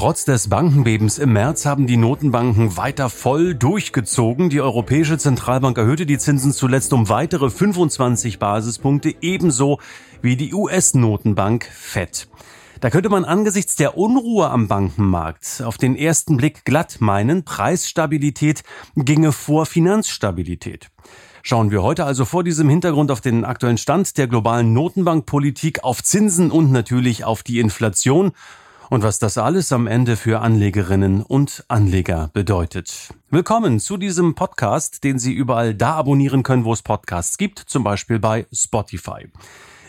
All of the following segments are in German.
Trotz des Bankenbebens im März haben die Notenbanken weiter voll durchgezogen. Die Europäische Zentralbank erhöhte die Zinsen zuletzt um weitere 25 Basispunkte, ebenso wie die US-Notenbank FED. Da könnte man angesichts der Unruhe am Bankenmarkt auf den ersten Blick glatt meinen, Preisstabilität ginge vor Finanzstabilität. Schauen wir heute also vor diesem Hintergrund auf den aktuellen Stand der globalen Notenbankpolitik, auf Zinsen und natürlich auf die Inflation und was das alles am Ende für Anlegerinnen und Anleger bedeutet. Willkommen zu diesem Podcast, den Sie überall da abonnieren können, wo es Podcasts gibt, zum Beispiel bei Spotify.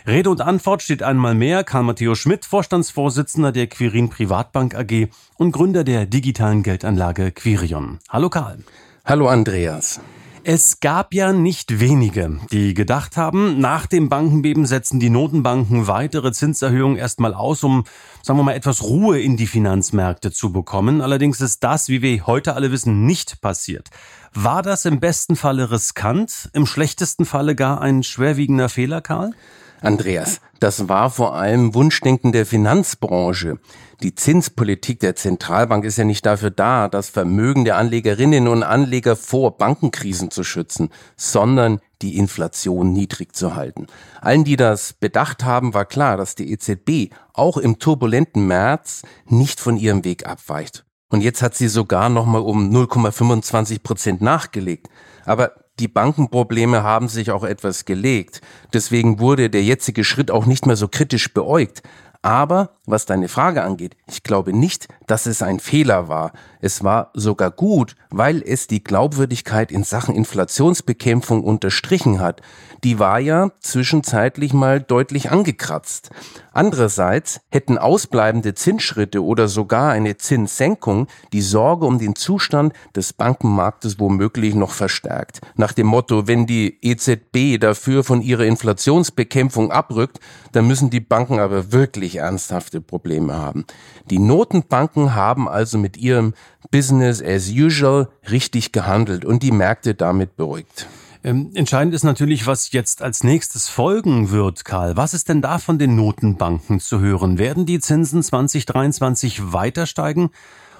Rede und Antwort steht einmal mehr Karl Matteo Schmidt, Vorstandsvorsitzender der Quirin Privatbank AG und Gründer der digitalen Geldanlage Quirion. Hallo Karl. Hallo Andreas. Es gab ja nicht wenige, die gedacht haben, nach dem Bankenbeben setzen die Notenbanken weitere Zinserhöhungen erstmal aus, um, sagen wir mal, etwas Ruhe in die Finanzmärkte zu bekommen. Allerdings ist das, wie wir heute alle wissen, nicht passiert. War das im besten Falle riskant, im schlechtesten Falle gar ein schwerwiegender Fehler, Karl? Andreas, das war vor allem Wunschdenken der Finanzbranche. Die Zinspolitik der Zentralbank ist ja nicht dafür da, das Vermögen der Anlegerinnen und Anleger vor Bankenkrisen zu schützen, sondern die Inflation niedrig zu halten. Allen, die das bedacht haben, war klar, dass die EZB auch im turbulenten März nicht von ihrem Weg abweicht. Und jetzt hat sie sogar nochmal um 0,25 Prozent nachgelegt. Aber die Bankenprobleme haben sich auch etwas gelegt. Deswegen wurde der jetzige Schritt auch nicht mehr so kritisch beäugt. Aber was deine Frage angeht, ich glaube nicht, dass es ein Fehler war. Es war sogar gut, weil es die Glaubwürdigkeit in Sachen Inflationsbekämpfung unterstrichen hat. Die war ja zwischenzeitlich mal deutlich angekratzt. Andererseits hätten ausbleibende Zinsschritte oder sogar eine Zinssenkung die Sorge um den Zustand des Bankenmarktes womöglich noch verstärkt. Nach dem Motto, wenn die EZB dafür von ihrer Inflationsbekämpfung abrückt, dann müssen die Banken aber wirklich ernsthafte Probleme haben. Die Notenbanken haben also mit ihrem Business as usual richtig gehandelt und die Märkte damit beruhigt. Ähm, entscheidend ist natürlich, was jetzt als nächstes folgen wird, Karl. Was ist denn da von den Notenbanken zu hören? Werden die Zinsen 2023 weiter steigen?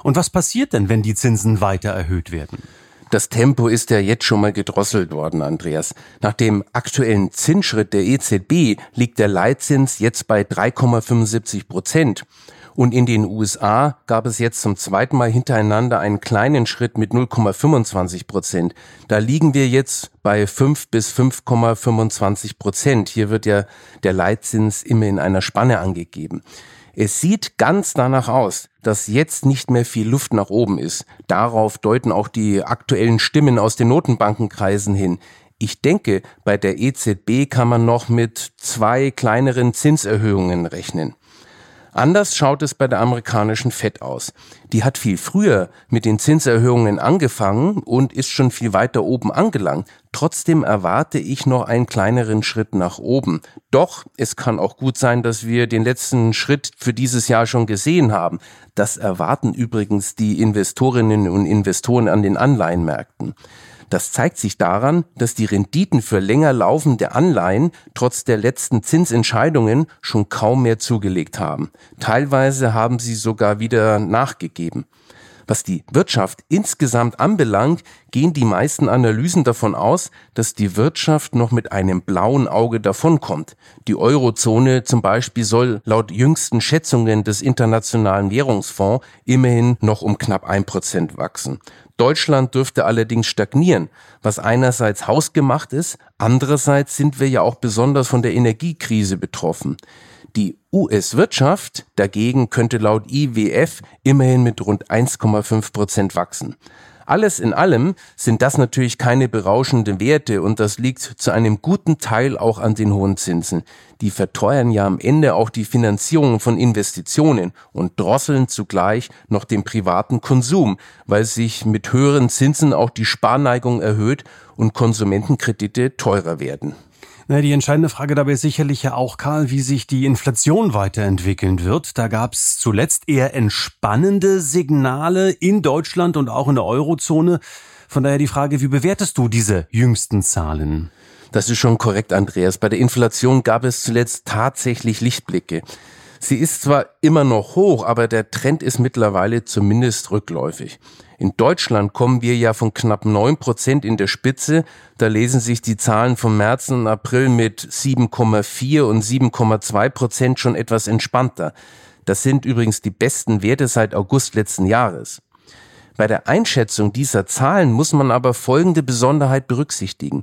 Und was passiert denn, wenn die Zinsen weiter erhöht werden? Das Tempo ist ja jetzt schon mal gedrosselt worden, Andreas. Nach dem aktuellen Zinsschritt der EZB liegt der Leitzins jetzt bei 3,75 Prozent. Und in den USA gab es jetzt zum zweiten Mal hintereinander einen kleinen Schritt mit 0,25 Prozent. Da liegen wir jetzt bei 5 bis 5,25 Prozent. Hier wird ja der Leitzins immer in einer Spanne angegeben. Es sieht ganz danach aus, dass jetzt nicht mehr viel Luft nach oben ist. Darauf deuten auch die aktuellen Stimmen aus den Notenbankenkreisen hin. Ich denke, bei der EZB kann man noch mit zwei kleineren Zinserhöhungen rechnen. Anders schaut es bei der amerikanischen Fed aus. Die hat viel früher mit den Zinserhöhungen angefangen und ist schon viel weiter oben angelangt. Trotzdem erwarte ich noch einen kleineren Schritt nach oben. Doch es kann auch gut sein, dass wir den letzten Schritt für dieses Jahr schon gesehen haben. Das erwarten übrigens die Investorinnen und Investoren an den Anleihenmärkten. Das zeigt sich daran, dass die Renditen für länger laufende Anleihen trotz der letzten Zinsentscheidungen schon kaum mehr zugelegt haben. Teilweise haben sie sogar wieder nachgegeben. Was die Wirtschaft insgesamt anbelangt, gehen die meisten Analysen davon aus, dass die Wirtschaft noch mit einem blauen Auge davonkommt. Die Eurozone zum Beispiel soll laut jüngsten Schätzungen des Internationalen Währungsfonds immerhin noch um knapp ein Prozent wachsen. Deutschland dürfte allerdings stagnieren, was einerseits hausgemacht ist, andererseits sind wir ja auch besonders von der Energiekrise betroffen. Die US-Wirtschaft dagegen könnte laut IWF immerhin mit rund 1,5 Prozent wachsen. Alles in allem sind das natürlich keine berauschenden Werte und das liegt zu einem guten Teil auch an den hohen Zinsen. Die verteuern ja am Ende auch die Finanzierung von Investitionen und drosseln zugleich noch den privaten Konsum, weil sich mit höheren Zinsen auch die Sparneigung erhöht und Konsumentenkredite teurer werden. Die entscheidende Frage dabei ist sicherlich ja auch, Karl, wie sich die Inflation weiterentwickeln wird. Da gab es zuletzt eher entspannende Signale in Deutschland und auch in der Eurozone. Von daher die Frage, wie bewertest du diese jüngsten Zahlen? Das ist schon korrekt, Andreas. Bei der Inflation gab es zuletzt tatsächlich Lichtblicke. Sie ist zwar immer noch hoch, aber der Trend ist mittlerweile zumindest rückläufig. In Deutschland kommen wir ja von knapp neun Prozent in der Spitze. Da lesen sich die Zahlen vom März und April mit 7,4 und 7,2 Prozent schon etwas entspannter. Das sind übrigens die besten Werte seit August letzten Jahres. Bei der Einschätzung dieser Zahlen muss man aber folgende Besonderheit berücksichtigen.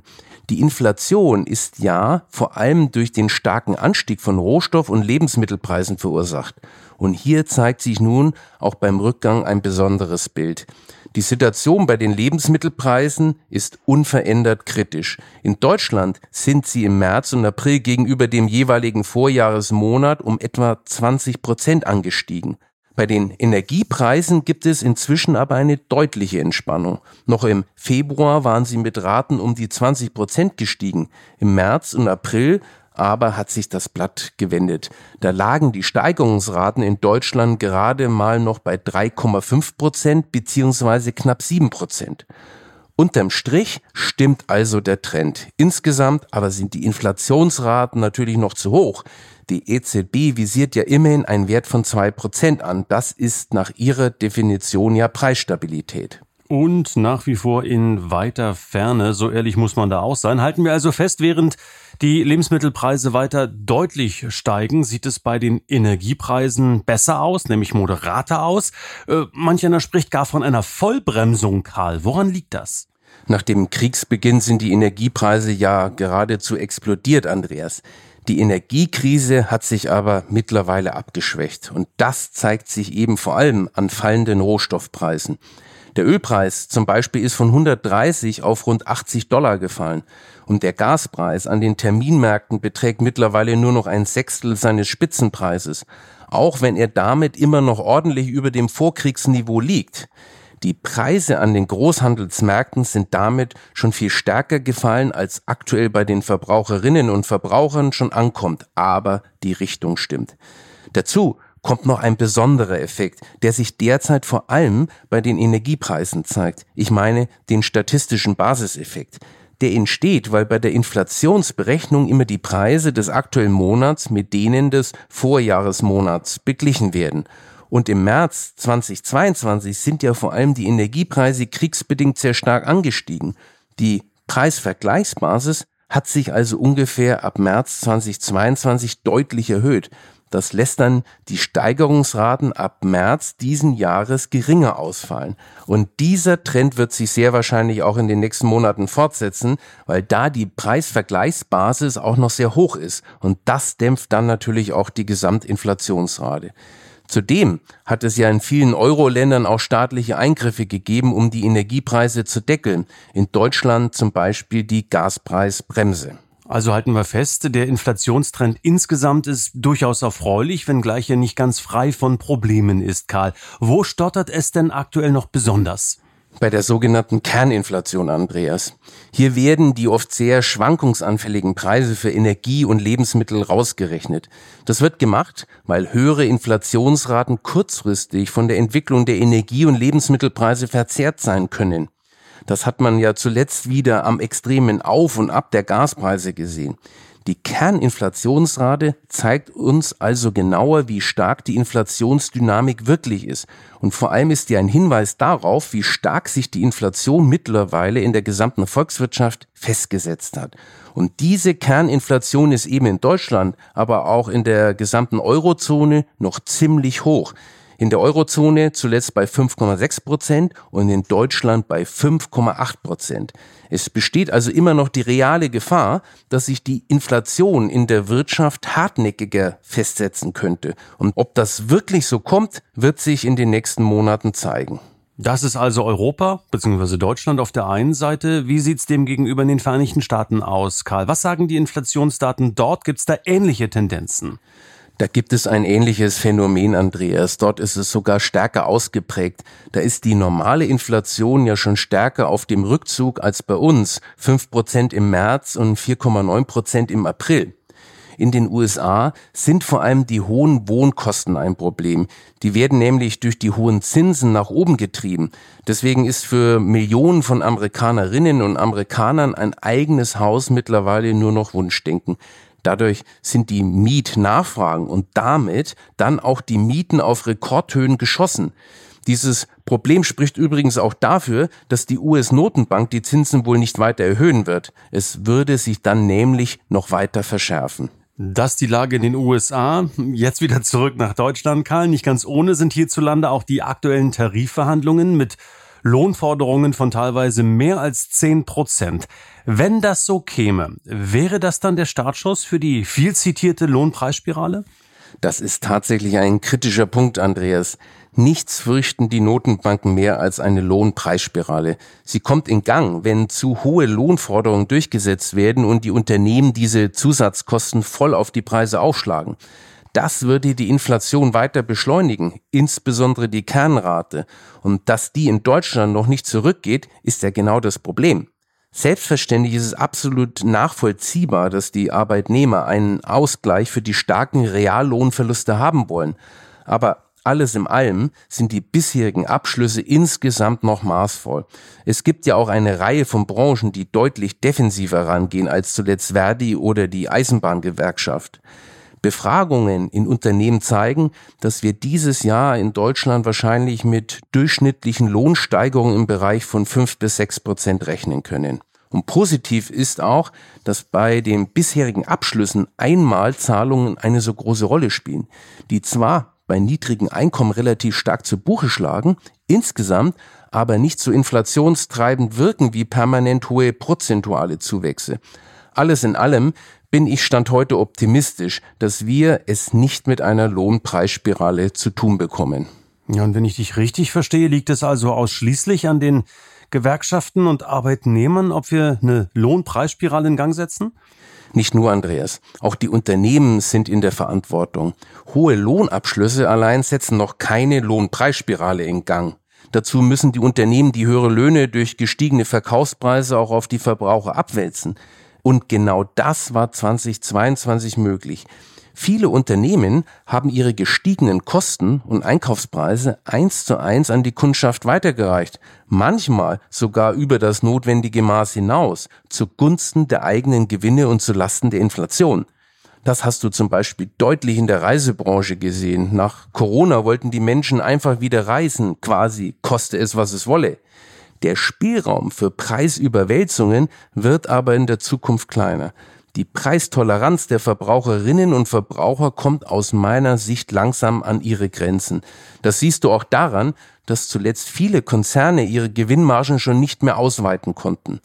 Die Inflation ist ja vor allem durch den starken Anstieg von Rohstoff- und Lebensmittelpreisen verursacht. Und hier zeigt sich nun auch beim Rückgang ein besonderes Bild. Die Situation bei den Lebensmittelpreisen ist unverändert kritisch. In Deutschland sind sie im März und April gegenüber dem jeweiligen Vorjahresmonat um etwa 20 Prozent angestiegen. Bei den Energiepreisen gibt es inzwischen aber eine deutliche Entspannung. Noch im Februar waren sie mit Raten um die 20 Prozent gestiegen. Im März und April aber hat sich das Blatt gewendet. Da lagen die Steigerungsraten in Deutschland gerade mal noch bei 3,5 Prozent beziehungsweise knapp 7 Prozent. Unterm Strich stimmt also der Trend. Insgesamt aber sind die Inflationsraten natürlich noch zu hoch. Die EZB visiert ja immerhin einen Wert von zwei Prozent an. Das ist nach ihrer Definition ja Preisstabilität. Und nach wie vor in weiter Ferne, so ehrlich muss man da auch sein. Halten wir also fest, während die Lebensmittelpreise weiter deutlich steigen, sieht es bei den Energiepreisen besser aus, nämlich moderater aus. Äh, manch einer spricht gar von einer Vollbremsung, Karl. Woran liegt das? Nach dem Kriegsbeginn sind die Energiepreise ja geradezu explodiert, Andreas. Die Energiekrise hat sich aber mittlerweile abgeschwächt und das zeigt sich eben vor allem an fallenden Rohstoffpreisen. Der Ölpreis zum Beispiel ist von 130 auf rund 80 Dollar gefallen und der Gaspreis an den Terminmärkten beträgt mittlerweile nur noch ein Sechstel seines Spitzenpreises, auch wenn er damit immer noch ordentlich über dem Vorkriegsniveau liegt. Die Preise an den Großhandelsmärkten sind damit schon viel stärker gefallen, als aktuell bei den Verbraucherinnen und Verbrauchern schon ankommt, aber die Richtung stimmt. Dazu kommt noch ein besonderer Effekt, der sich derzeit vor allem bei den Energiepreisen zeigt. Ich meine den statistischen Basiseffekt. Der entsteht, weil bei der Inflationsberechnung immer die Preise des aktuellen Monats mit denen des Vorjahresmonats beglichen werden. Und im März 2022 sind ja vor allem die Energiepreise kriegsbedingt sehr stark angestiegen. Die Preisvergleichsbasis hat sich also ungefähr ab März 2022 deutlich erhöht. Das lässt dann die Steigerungsraten ab März diesen Jahres geringer ausfallen. Und dieser Trend wird sich sehr wahrscheinlich auch in den nächsten Monaten fortsetzen, weil da die Preisvergleichsbasis auch noch sehr hoch ist. Und das dämpft dann natürlich auch die Gesamtinflationsrate. Zudem hat es ja in vielen Euro-Ländern auch staatliche Eingriffe gegeben, um die Energiepreise zu deckeln. In Deutschland zum Beispiel die Gaspreisbremse. Also halten wir fest, der Inflationstrend insgesamt ist durchaus erfreulich, wenngleich er nicht ganz frei von Problemen ist, Karl. Wo stottert es denn aktuell noch besonders? bei der sogenannten Kerninflation, Andreas. Hier werden die oft sehr schwankungsanfälligen Preise für Energie und Lebensmittel rausgerechnet. Das wird gemacht, weil höhere Inflationsraten kurzfristig von der Entwicklung der Energie- und Lebensmittelpreise verzerrt sein können. Das hat man ja zuletzt wieder am extremen Auf und Ab der Gaspreise gesehen. Die Kerninflationsrate zeigt uns also genauer, wie stark die Inflationsdynamik wirklich ist. Und vor allem ist die ein Hinweis darauf, wie stark sich die Inflation mittlerweile in der gesamten Volkswirtschaft festgesetzt hat. Und diese Kerninflation ist eben in Deutschland, aber auch in der gesamten Eurozone noch ziemlich hoch in der Eurozone zuletzt bei 5,6 Prozent und in Deutschland bei 5,8 Prozent. Es besteht also immer noch die reale Gefahr, dass sich die Inflation in der Wirtschaft hartnäckiger festsetzen könnte. Und ob das wirklich so kommt, wird sich in den nächsten Monaten zeigen. Das ist also Europa bzw. Deutschland auf der einen Seite. Wie sieht's dem gegenüber in den Vereinigten Staaten aus, Karl? Was sagen die Inflationsdaten dort? Gibt's da ähnliche Tendenzen? Da gibt es ein ähnliches Phänomen, Andreas. Dort ist es sogar stärker ausgeprägt. Da ist die normale Inflation ja schon stärker auf dem Rückzug als bei uns. Fünf Prozent im März und 4,9 Prozent im April. In den USA sind vor allem die hohen Wohnkosten ein Problem. Die werden nämlich durch die hohen Zinsen nach oben getrieben. Deswegen ist für Millionen von Amerikanerinnen und Amerikanern ein eigenes Haus mittlerweile nur noch Wunschdenken. Dadurch sind die Mietnachfragen und damit dann auch die Mieten auf Rekordhöhen geschossen. Dieses Problem spricht übrigens auch dafür, dass die US-Notenbank die Zinsen wohl nicht weiter erhöhen wird. Es würde sich dann nämlich noch weiter verschärfen. Das die Lage in den USA. Jetzt wieder zurück nach Deutschland, Karl. Nicht ganz ohne sind hierzulande auch die aktuellen Tarifverhandlungen mit Lohnforderungen von teilweise mehr als 10 Prozent. Wenn das so käme, wäre das dann der Startschuss für die viel zitierte Lohnpreisspirale? Das ist tatsächlich ein kritischer Punkt, Andreas. Nichts fürchten die Notenbanken mehr als eine Lohnpreisspirale. Sie kommt in Gang, wenn zu hohe Lohnforderungen durchgesetzt werden und die Unternehmen diese Zusatzkosten voll auf die Preise aufschlagen. Das würde die Inflation weiter beschleunigen, insbesondere die Kernrate. Und dass die in Deutschland noch nicht zurückgeht, ist ja genau das Problem. Selbstverständlich ist es absolut nachvollziehbar, dass die Arbeitnehmer einen Ausgleich für die starken Reallohnverluste haben wollen. Aber alles in allem sind die bisherigen Abschlüsse insgesamt noch maßvoll. Es gibt ja auch eine Reihe von Branchen, die deutlich defensiver rangehen als zuletzt Verdi oder die Eisenbahngewerkschaft. Befragungen in Unternehmen zeigen, dass wir dieses Jahr in Deutschland wahrscheinlich mit durchschnittlichen Lohnsteigerungen im Bereich von fünf bis sechs Prozent rechnen können. Und positiv ist auch, dass bei den bisherigen Abschlüssen Einmalzahlungen eine so große Rolle spielen, die zwar bei niedrigen Einkommen relativ stark zu Buche schlagen, insgesamt aber nicht so inflationstreibend wirken wie permanent hohe prozentuale Zuwächse. Alles in allem bin ich Stand heute optimistisch, dass wir es nicht mit einer Lohnpreisspirale zu tun bekommen. Ja, und wenn ich dich richtig verstehe, liegt es also ausschließlich an den Gewerkschaften und Arbeitnehmern, ob wir eine Lohnpreisspirale in Gang setzen? Nicht nur Andreas, auch die Unternehmen sind in der Verantwortung. Hohe Lohnabschlüsse allein setzen noch keine Lohnpreisspirale in Gang. Dazu müssen die Unternehmen die höhere Löhne durch gestiegene Verkaufspreise auch auf die Verbraucher abwälzen. Und genau das war 2022 möglich. Viele Unternehmen haben ihre gestiegenen Kosten und Einkaufspreise eins zu eins an die Kundschaft weitergereicht, manchmal sogar über das notwendige Maß hinaus, zugunsten der eigenen Gewinne und zu Lasten der Inflation. Das hast du zum Beispiel deutlich in der Reisebranche gesehen. Nach Corona wollten die Menschen einfach wieder reisen, quasi koste es, was es wolle. Der Spielraum für Preisüberwälzungen wird aber in der Zukunft kleiner. Die Preistoleranz der Verbraucherinnen und Verbraucher kommt aus meiner Sicht langsam an ihre Grenzen. Das siehst du auch daran, dass zuletzt viele Konzerne ihre Gewinnmargen schon nicht mehr ausweiten konnten.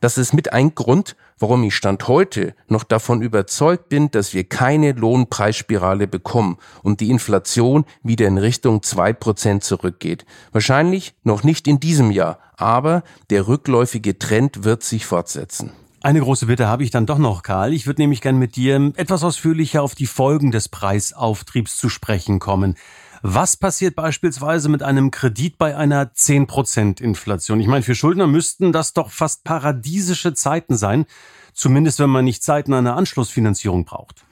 Das ist mit ein Grund, warum ich Stand heute noch davon überzeugt bin, dass wir keine Lohnpreisspirale bekommen und die Inflation wieder in Richtung zwei Prozent zurückgeht. Wahrscheinlich noch nicht in diesem Jahr, aber der rückläufige Trend wird sich fortsetzen. Eine große Bitte habe ich dann doch noch, Karl. Ich würde nämlich gern mit dir etwas ausführlicher auf die Folgen des Preisauftriebs zu sprechen kommen. Was passiert beispielsweise mit einem Kredit bei einer 10% Inflation? Ich meine, für Schuldner müssten das doch fast paradiesische Zeiten sein, zumindest wenn man nicht Zeiten einer Anschlussfinanzierung braucht.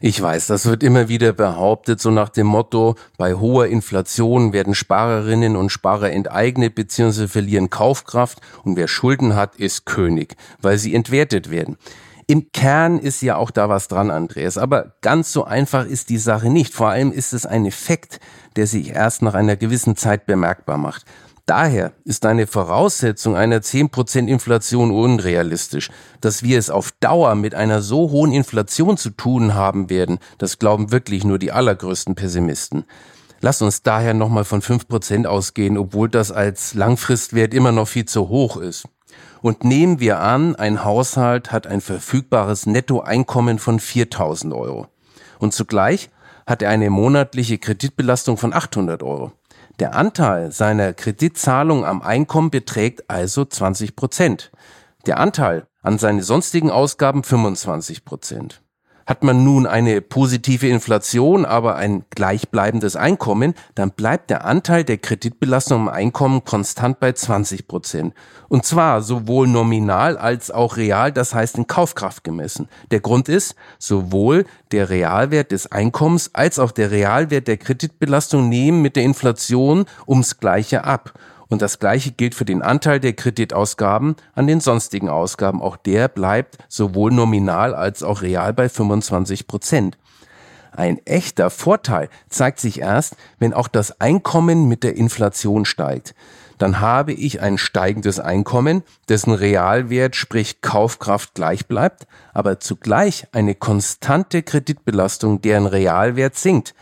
Ich weiß, das wird immer wieder behauptet, so nach dem Motto, bei hoher Inflation werden Sparerinnen und Sparer enteignet bzw. verlieren Kaufkraft und wer Schulden hat, ist König, weil sie entwertet werden. Im Kern ist ja auch da was dran, Andreas. Aber ganz so einfach ist die Sache nicht. Vor allem ist es ein Effekt, der sich erst nach einer gewissen Zeit bemerkbar macht. Daher ist eine Voraussetzung einer 10% Inflation unrealistisch. Dass wir es auf Dauer mit einer so hohen Inflation zu tun haben werden, das glauben wirklich nur die allergrößten Pessimisten. Lass uns daher nochmal von 5% ausgehen, obwohl das als Langfristwert immer noch viel zu hoch ist. Und nehmen wir an, ein Haushalt hat ein verfügbares Nettoeinkommen von 4000 Euro. Und zugleich hat er eine monatliche Kreditbelastung von 800 Euro Der Anteil seiner Kreditzahlung am Einkommen beträgt also 20 Prozent. Der Anteil an seine sonstigen Ausgaben 25 Prozent. Hat man nun eine positive Inflation, aber ein gleichbleibendes Einkommen, dann bleibt der Anteil der Kreditbelastung am Einkommen konstant bei 20 Prozent. Und zwar sowohl nominal als auch real, das heißt in Kaufkraft gemessen. Der Grund ist, sowohl der Realwert des Einkommens als auch der Realwert der Kreditbelastung nehmen mit der Inflation ums Gleiche ab. Und das Gleiche gilt für den Anteil der Kreditausgaben an den sonstigen Ausgaben. Auch der bleibt sowohl nominal als auch real bei 25 Prozent. Ein echter Vorteil zeigt sich erst, wenn auch das Einkommen mit der Inflation steigt. Dann habe ich ein steigendes Einkommen, dessen Realwert, sprich Kaufkraft gleich bleibt, aber zugleich eine konstante Kreditbelastung, deren Realwert sinkt.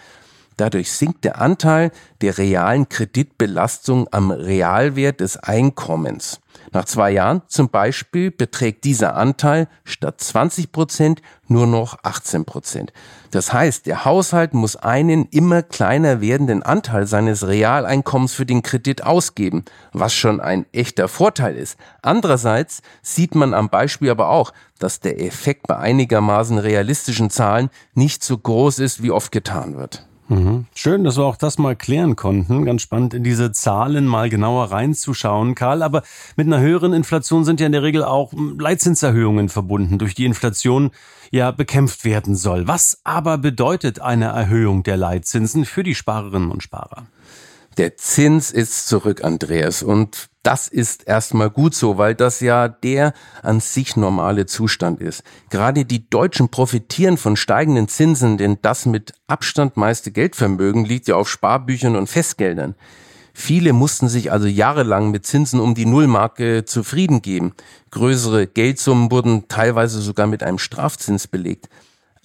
Dadurch sinkt der Anteil der realen Kreditbelastung am Realwert des Einkommens. Nach zwei Jahren zum Beispiel beträgt dieser Anteil statt 20 Prozent nur noch 18 Prozent. Das heißt, der Haushalt muss einen immer kleiner werdenden Anteil seines Realeinkommens für den Kredit ausgeben, was schon ein echter Vorteil ist. Andererseits sieht man am Beispiel aber auch, dass der Effekt bei einigermaßen realistischen Zahlen nicht so groß ist, wie oft getan wird. Mhm. Schön, dass wir auch das mal klären konnten. Ganz spannend, in diese Zahlen mal genauer reinzuschauen, Karl. Aber mit einer höheren Inflation sind ja in der Regel auch Leitzinserhöhungen verbunden, durch die Inflation ja bekämpft werden soll. Was aber bedeutet eine Erhöhung der Leitzinsen für die Sparerinnen und Sparer? Der Zins ist zurück, Andreas, und das ist erstmal gut so, weil das ja der an sich normale Zustand ist. Gerade die Deutschen profitieren von steigenden Zinsen, denn das mit Abstand meiste Geldvermögen liegt ja auf Sparbüchern und Festgeldern. Viele mussten sich also jahrelang mit Zinsen um die Nullmarke zufrieden geben. Größere Geldsummen wurden teilweise sogar mit einem Strafzins belegt.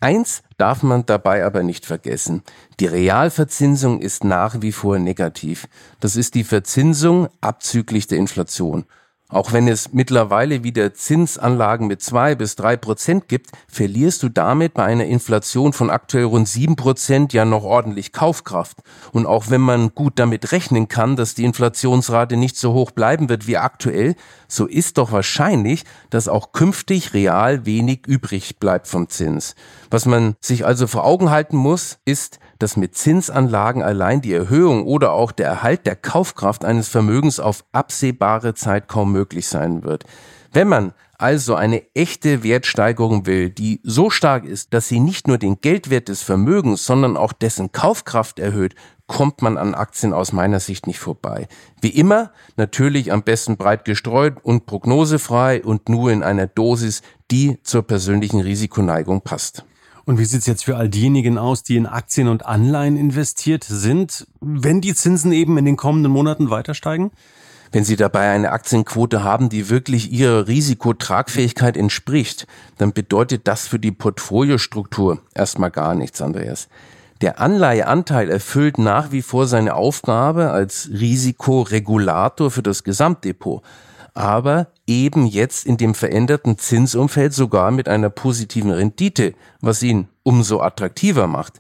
Eins darf man dabei aber nicht vergessen. Die Realverzinsung ist nach wie vor negativ. Das ist die Verzinsung abzüglich der Inflation. Auch wenn es mittlerweile wieder Zinsanlagen mit zwei bis drei Prozent gibt, verlierst du damit bei einer Inflation von aktuell rund sieben Prozent ja noch ordentlich Kaufkraft. Und auch wenn man gut damit rechnen kann, dass die Inflationsrate nicht so hoch bleiben wird wie aktuell, so ist doch wahrscheinlich, dass auch künftig real wenig übrig bleibt vom Zins. Was man sich also vor Augen halten muss, ist, dass mit Zinsanlagen allein die Erhöhung oder auch der Erhalt der Kaufkraft eines Vermögens auf absehbare Zeit kaum möglich sein wird. Wenn man also eine echte Wertsteigerung will, die so stark ist, dass sie nicht nur den Geldwert des Vermögens, sondern auch dessen Kaufkraft erhöht, kommt man an Aktien aus meiner Sicht nicht vorbei. Wie immer, natürlich am besten breit gestreut und prognosefrei und nur in einer Dosis, die zur persönlichen Risikoneigung passt. Und wie sieht's jetzt für all diejenigen aus, die in Aktien und Anleihen investiert sind, wenn die Zinsen eben in den kommenden Monaten weiter steigen? Wenn Sie dabei eine Aktienquote haben, die wirklich Ihrer Risikotragfähigkeit entspricht, dann bedeutet das für die Portfoliostruktur erstmal gar nichts, Andreas. Der Anleiheanteil erfüllt nach wie vor seine Aufgabe als Risikoregulator für das Gesamtdepot aber eben jetzt in dem veränderten Zinsumfeld sogar mit einer positiven Rendite, was ihn umso attraktiver macht.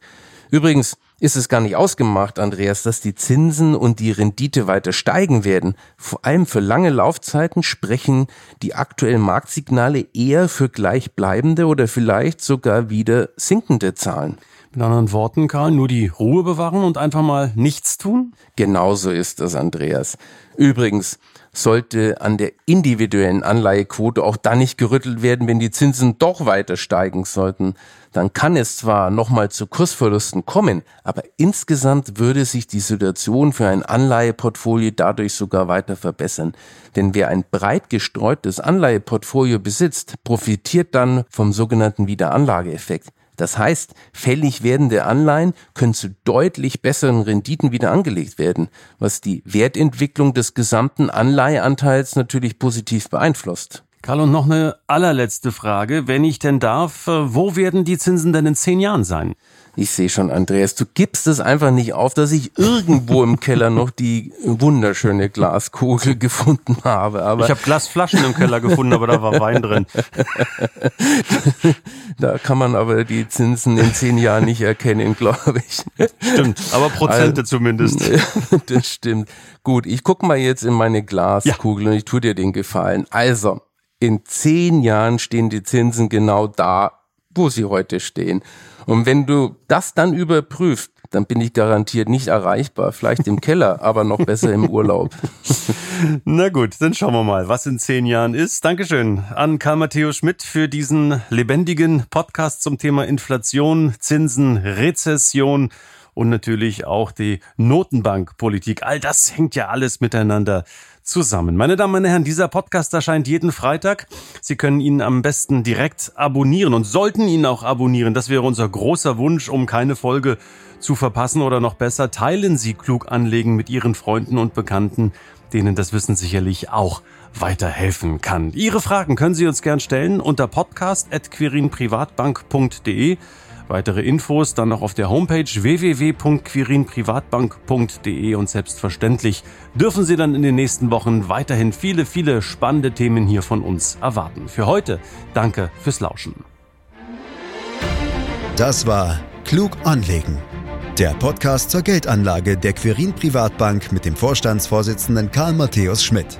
Übrigens ist es gar nicht ausgemacht, Andreas, dass die Zinsen und die Rendite weiter steigen werden. Vor allem für lange Laufzeiten sprechen die aktuellen Marktsignale eher für gleichbleibende oder vielleicht sogar wieder sinkende Zahlen. Mit anderen Worten, Karl, nur die Ruhe bewahren und einfach mal nichts tun? Genauso ist das, Andreas. Übrigens, sollte an der individuellen Anleihequote auch dann nicht gerüttelt werden, wenn die Zinsen doch weiter steigen sollten. Dann kann es zwar nochmal zu Kursverlusten kommen, aber insgesamt würde sich die Situation für ein Anleiheportfolio dadurch sogar weiter verbessern. Denn wer ein breit gestreutes Anleiheportfolio besitzt, profitiert dann vom sogenannten Wiederanlageeffekt. Das heißt, fällig werdende Anleihen können zu deutlich besseren Renditen wieder angelegt werden, was die Wertentwicklung des gesamten Anleiheanteils natürlich positiv beeinflusst. Karl, und noch eine allerletzte Frage, wenn ich denn darf. Äh, wo werden die Zinsen denn in zehn Jahren sein? Ich sehe schon, Andreas, du gibst es einfach nicht auf, dass ich irgendwo im Keller noch die wunderschöne Glaskugel gefunden habe. Aber ich habe Glasflaschen im Keller gefunden, aber da war Wein drin. da kann man aber die Zinsen in zehn Jahren nicht erkennen, glaube ich. Stimmt, aber Prozente also, zumindest. Das stimmt. Gut, ich gucke mal jetzt in meine Glaskugel ja. und ich tue dir den Gefallen. Also, in zehn Jahren stehen die Zinsen genau da, wo sie heute stehen. Und wenn du das dann überprüfst, dann bin ich garantiert nicht erreichbar. Vielleicht im Keller, aber noch besser im Urlaub. Na gut, dann schauen wir mal, was in zehn Jahren ist. Dankeschön an Karl Matthäus Schmidt für diesen lebendigen Podcast zum Thema Inflation, Zinsen, Rezession und natürlich auch die Notenbankpolitik. All das hängt ja alles miteinander zusammen. Meine Damen und Herren, dieser Podcast erscheint jeden Freitag. Sie können ihn am besten direkt abonnieren und sollten ihn auch abonnieren. Das wäre unser großer Wunsch, um keine Folge zu verpassen oder noch besser, teilen Sie klug anlegen mit Ihren Freunden und Bekannten, denen das Wissen sicherlich auch weiterhelfen kann. Ihre Fragen können Sie uns gern stellen unter podcast.quirinprivatbank.de. Weitere Infos dann noch auf der Homepage www.quirinprivatbank.de und selbstverständlich dürfen Sie dann in den nächsten Wochen weiterhin viele, viele spannende Themen hier von uns erwarten. Für heute danke fürs Lauschen. Das war Klug anlegen. Der Podcast zur Geldanlage der Quirin Privatbank mit dem Vorstandsvorsitzenden Karl Matthäus Schmidt.